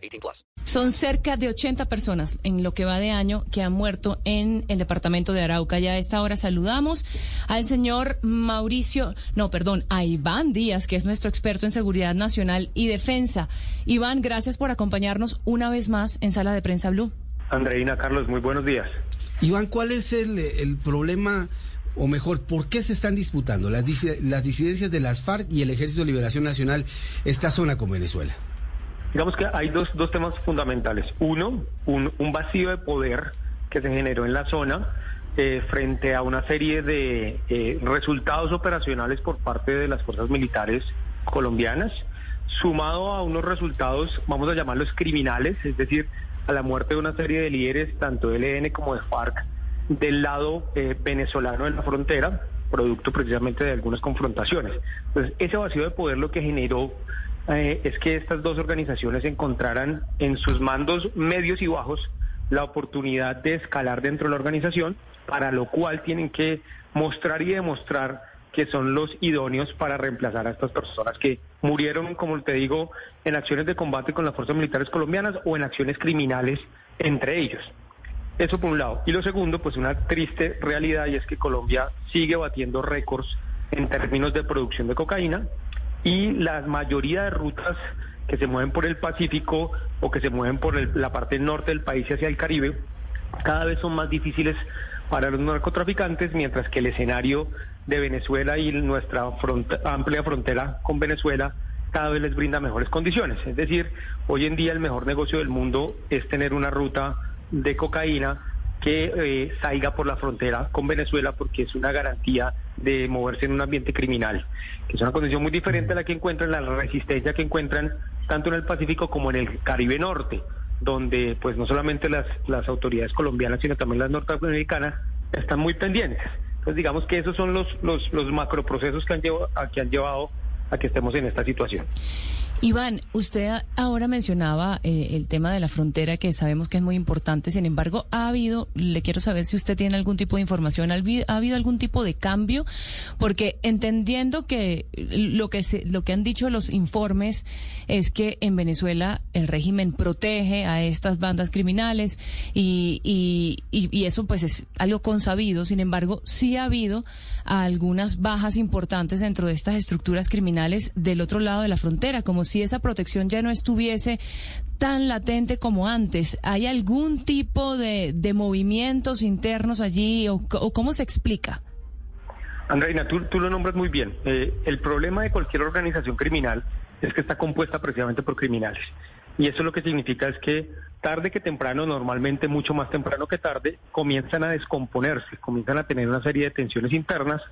18 plus. Son cerca de 80 personas en lo que va de año que han muerto en el departamento de Arauca. Ya a esta hora saludamos al señor Mauricio, no, perdón, a Iván Díaz, que es nuestro experto en seguridad nacional y defensa. Iván, gracias por acompañarnos una vez más en Sala de Prensa Blue. Andreina, Carlos, muy buenos días. Iván, ¿cuál es el, el problema, o mejor, por qué se están disputando las, las disidencias de las FARC y el Ejército de Liberación Nacional esta zona con Venezuela? Digamos que hay dos, dos temas fundamentales. Uno, un, vacío de poder que se generó en la zona eh, frente a una serie de eh, resultados operacionales por parte de las fuerzas militares colombianas, sumado a unos resultados, vamos a llamarlos criminales, es decir, a la muerte de una serie de líderes, tanto de ELN como de FARC, del lado eh, venezolano de la frontera, producto precisamente de algunas confrontaciones. Entonces, ese vacío de poder lo que generó eh, es que estas dos organizaciones encontraran en sus mandos medios y bajos la oportunidad de escalar dentro de la organización, para lo cual tienen que mostrar y demostrar que son los idóneos para reemplazar a estas personas que murieron, como te digo, en acciones de combate con las fuerzas militares colombianas o en acciones criminales entre ellos. Eso por un lado. Y lo segundo, pues una triste realidad y es que Colombia sigue batiendo récords en términos de producción de cocaína y la mayoría de rutas que se mueven por el Pacífico o que se mueven por la parte norte del país hacia el Caribe cada vez son más difíciles para los narcotraficantes, mientras que el escenario de Venezuela y nuestra amplia frontera con Venezuela cada vez les brinda mejores condiciones. Es decir, hoy en día el mejor negocio del mundo es tener una ruta de cocaína que eh, salga por la frontera con Venezuela porque es una garantía de moverse en un ambiente criminal, que es una condición muy diferente a la que encuentran, la resistencia que encuentran tanto en el Pacífico como en el Caribe Norte donde pues no solamente las, las autoridades colombianas, sino también las norteamericanas están muy pendientes. Entonces digamos que esos son los, los, los macroprocesos que han, llevado, que han llevado a que estemos en esta situación. Iván, usted ahora mencionaba eh, el tema de la frontera, que sabemos que es muy importante. Sin embargo, ha habido, le quiero saber si usted tiene algún tipo de información, ¿ha habido algún tipo de cambio? Porque entendiendo que lo que, se, lo que han dicho los informes es que en Venezuela el régimen protege a estas bandas criminales y, y, y eso pues es algo consabido. Sin embargo, sí ha habido algunas bajas importantes dentro de estas estructuras criminales del otro lado de la frontera, como si esa protección ya no estuviese tan latente como antes. ¿Hay algún tipo de, de movimientos internos allí o, cómo se explica? Andreina, tú, tú lo nombras muy bien. Eh, el problema de cualquier organización criminal es que está compuesta precisamente por criminales. Y eso lo que significa es que tarde que temprano, normalmente mucho más temprano que tarde, comienzan a descomponerse, comienzan a tener una serie de tensiones internas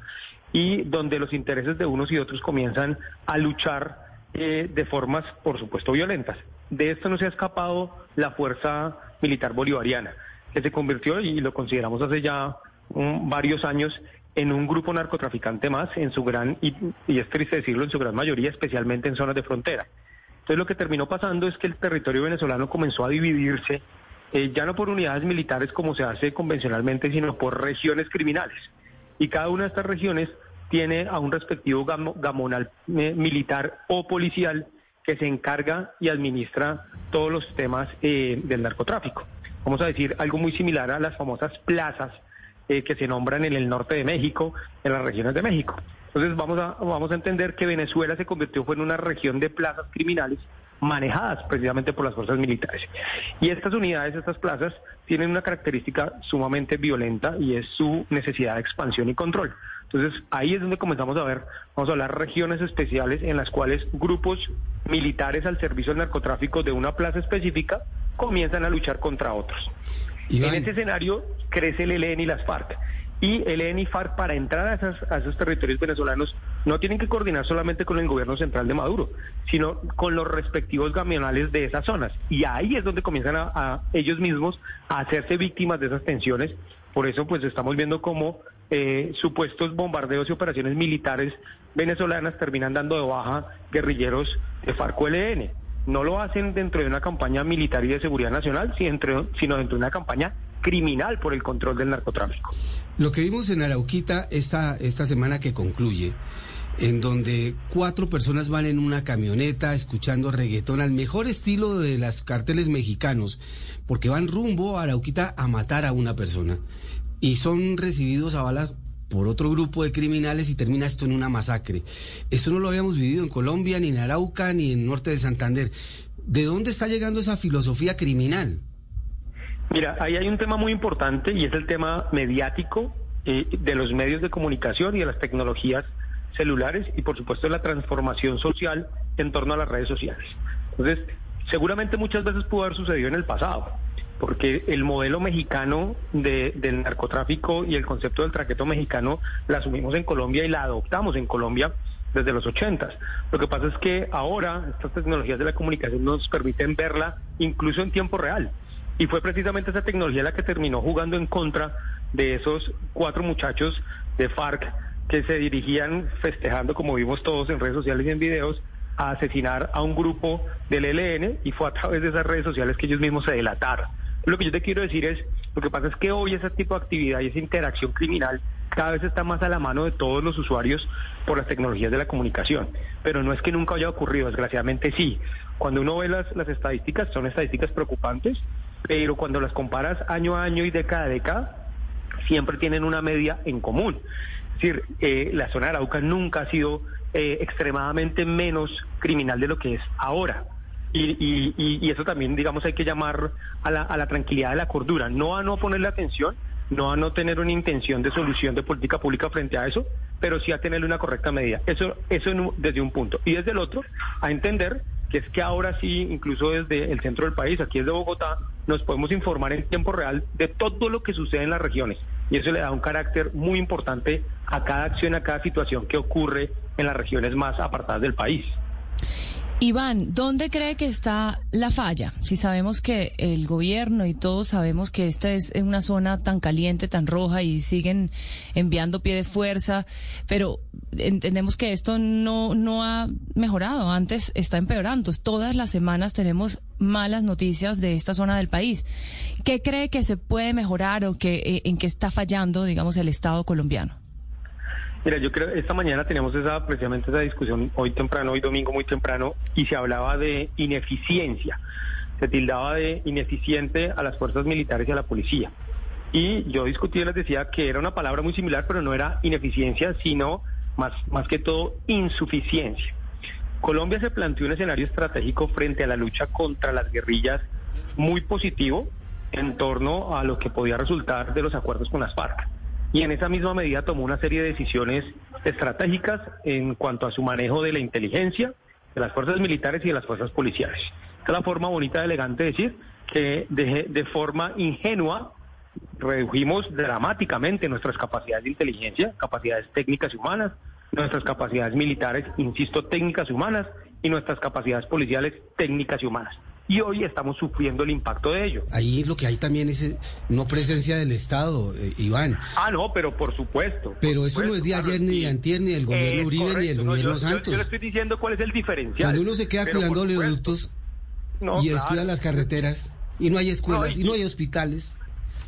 y donde los intereses de unos y otros comienzan a luchar eh, de formas, por supuesto, violentas. De esto no se ha escapado la fuerza militar bolivariana, que se convirtió, y lo consideramos hace ya varios años, en un grupo narcotraficante más, en su gran, y, es triste decirlo, en su gran mayoría, especialmente en zonas de frontera. Entonces lo que terminó pasando es que el territorio venezolano comenzó a dividirse, eh, ya no por unidades militares como se hace convencionalmente, sino por regiones criminales. Y cada una de estas regiones tiene a un respectivo gamonal eh, militar o policial que se encarga y administra todos los temas eh, del narcotráfico. Vamos a decir algo muy similar a las famosas plazas eh, que se nombran en el norte de México, en las regiones de México. Entonces vamos a, vamos a entender que Venezuela se convirtió fue en una región de plazas criminales manejadas precisamente por las fuerzas militares. Y estas unidades, estas plazas, tienen una característica sumamente violenta y es su necesidad de expansión y control. Entonces ahí es donde comenzamos a ver, vamos a hablar regiones especiales en las cuales grupos militares al servicio del narcotráfico de una plaza específica comienzan a luchar contra otros. En ese escenario crece el ELN y las FARC. Y el ELN y FARC para entrar a, a esos territorios venezolanos no tienen que coordinar solamente con el gobierno central de Maduro, sino con los respectivos gamionales de esas zonas. Y ahí es donde comienzan a, a ellos mismos a hacerse víctimas de esas tensiones. Por eso, pues estamos viendo cómo eh, supuestos bombardeos y operaciones militares venezolanas terminan dando de baja guerrilleros de FARC-LN. No lo hacen dentro de una campaña militar y de seguridad nacional, sino dentro de una campaña criminal por el control del narcotráfico. Lo que vimos en Arauquita esta, esta semana que concluye, en donde cuatro personas van en una camioneta escuchando reggaetón al mejor estilo de las carteles mexicanos, porque van rumbo a Arauquita a matar a una persona y son recibidos a balas por otro grupo de criminales y termina esto en una masacre. Esto no lo habíamos vivido en Colombia, ni en Arauca, ni en Norte de Santander. ¿De dónde está llegando esa filosofía criminal? Mira, ahí hay un tema muy importante y es el tema mediático eh, de los medios de comunicación y de las tecnologías celulares y por supuesto la transformación social en torno a las redes sociales. Entonces, seguramente muchas veces pudo haber sucedido en el pasado porque el modelo mexicano del narcotráfico y el concepto del traqueto mexicano la asumimos en Colombia y la adoptamos en Colombia desde los ochentas. Lo que pasa es que ahora estas tecnologías de la comunicación nos permiten verla incluso en tiempo real. Y fue precisamente esa tecnología la que terminó jugando en contra de esos cuatro muchachos de FARC que se dirigían festejando, como vimos todos en redes sociales y en videos, a asesinar a un grupo del ELN y fue a través de esas redes sociales que ellos mismos se delataron. Lo que yo te quiero decir es, lo que pasa es que hoy ese tipo de actividad y esa interacción criminal cada vez está más a la mano de todos los usuarios por las tecnologías de la comunicación. Pero no es que nunca haya ocurrido, desgraciadamente sí. Cuando uno ve las, las estadísticas, son estadísticas preocupantes, pero cuando las comparas año a año y década a década, siempre tienen una media en común. Es decir, eh, la zona de Arauca nunca ha sido eh, extremadamente menos criminal de lo que es ahora. Y, y, eso también, digamos, hay que llamar a la, tranquilidad de la cordura, no a no ponerle atención, no a no tener una intención de solución de política pública frente a eso, pero sí a tenerle una correcta medida. Eso, eso desde un punto. Y desde el otro, a entender que es que ahora sí, incluso desde el centro del país, aquí desde Bogotá, nos podemos informar en tiempo real de todo lo que sucede en las regiones. Y eso le da un carácter muy importante a cada acción, a cada situación que ocurre en las regiones más apartadas del país. Iván, ¿dónde cree que está la falla? Si sabemos que el gobierno y todos sabemos que esta es una zona tan caliente, tan roja y siguen enviando pie de fuerza, pero entendemos que esto no, no ha mejorado, antes está empeorando. Todas las semanas tenemos malas noticias de esta zona del país. ¿Qué cree que se puede mejorar o que, eh, en qué está fallando, digamos, el Estado colombiano? Mira, yo creo esta mañana teníamos esa precisamente esa discusión hoy temprano, hoy domingo muy temprano, y se hablaba de ineficiencia. Se tildaba de ineficiente a las fuerzas militares y a la policía. Y yo discutí y les decía que era una palabra muy similar, pero no era ineficiencia, sino más, más que todo insuficiencia. Colombia se planteó un escenario estratégico frente a la lucha contra las guerrillas muy positivo en torno a lo que podía resultar de los acuerdos con las FARC y en esa misma medida tomó una serie de decisiones estratégicas en cuanto a su manejo de la inteligencia, de las fuerzas militares y de las fuerzas policiales. Es la forma bonita, elegante de decir que de, de forma ingenua redujimos dramáticamente nuestras capacidades de inteligencia, capacidades técnicas y humanas, nuestras capacidades militares, insisto, técnicas y humanas, y nuestras capacidades policiales técnicas y humanas y hoy estamos sufriendo el impacto de ello. Ahí lo que hay también es eh, no presencia del Estado, eh, Iván. Ah, no, pero por supuesto. Pero eso no es de ayer ni de antier, ni del gobierno Uribe, ni del gobierno Santos. Yo, le estoy diciendo cuál es el diferencial. Cuando uno se queda cuidando oleoductos y descuida las carreteras, y no hay escuelas, y, no hay hospitales.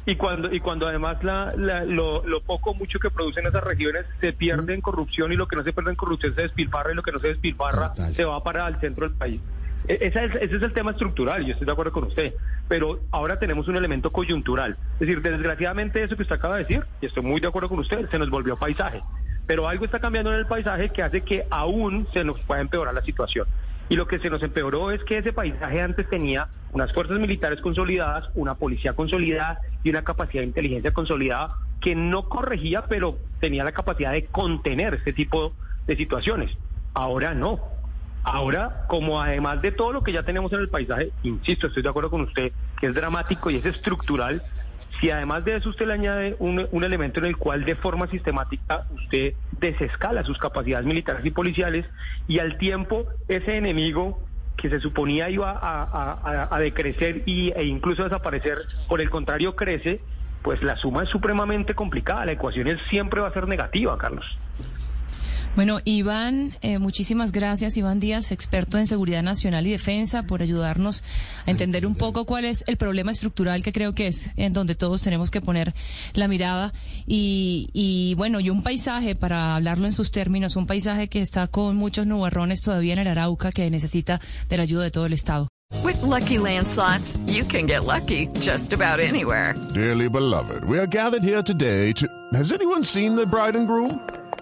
Y cuando, y cuando además la, lo, lo, poco mucho que producen esas regiones se pierde en corrupción y lo que no se pierde en corrupción se despilfarra y lo que no se despilfarra se va para el centro del país. E-, ese es, el tema estructural, yo estoy de acuerdo con usted, pero ahora tenemos un elemento coyuntural. Es decir, desgraciadamente eso que usted acaba de decir, y estoy muy de acuerdo con usted, se nos volvió paisaje. Pero algo está cambiando en el paisaje que hace que aún se nos pueda empeorar la situación. Y lo que se nos empeoró es que ese paisaje antes tenía unas fuerzas militares consolidadas, una policía consolidada y una capacidad de inteligencia consolidada que no corregía, pero tenía la capacidad de contener ese tipo de situaciones. Ahora no. Ahora, como además de todo lo que ya tenemos en el paisaje, insisto, estoy de acuerdo con usted, que es dramático y es estructural, Si además de eso usted le añade un, elemento en el cual de forma sistemática usted desescala sus capacidades militares y policiales y al tiempo ese enemigo que se suponía iba a decrecer y, e incluso desaparecer, por el contrario crece, pues la suma es supremamente complicada, la ecuación es, siempre va a ser negativa, Carlos. Bueno, Iván, eh, muchísimas gracias, Iván Díaz, experto en seguridad nacional y defensa, por ayudarnos a entender un poco cuál es el problema estructural que creo que es en donde todos tenemos que poner la mirada. Y, y bueno, y un paisaje, para hablarlo en sus términos, un paisaje que está con muchos nubarrones todavía en el Arauca, que necesita de la ayuda de todo el Estado. With lucky landslots, you can get lucky just about anywhere. Dearly beloved, we are gathered here today to. Has anyone seen the bride and groom?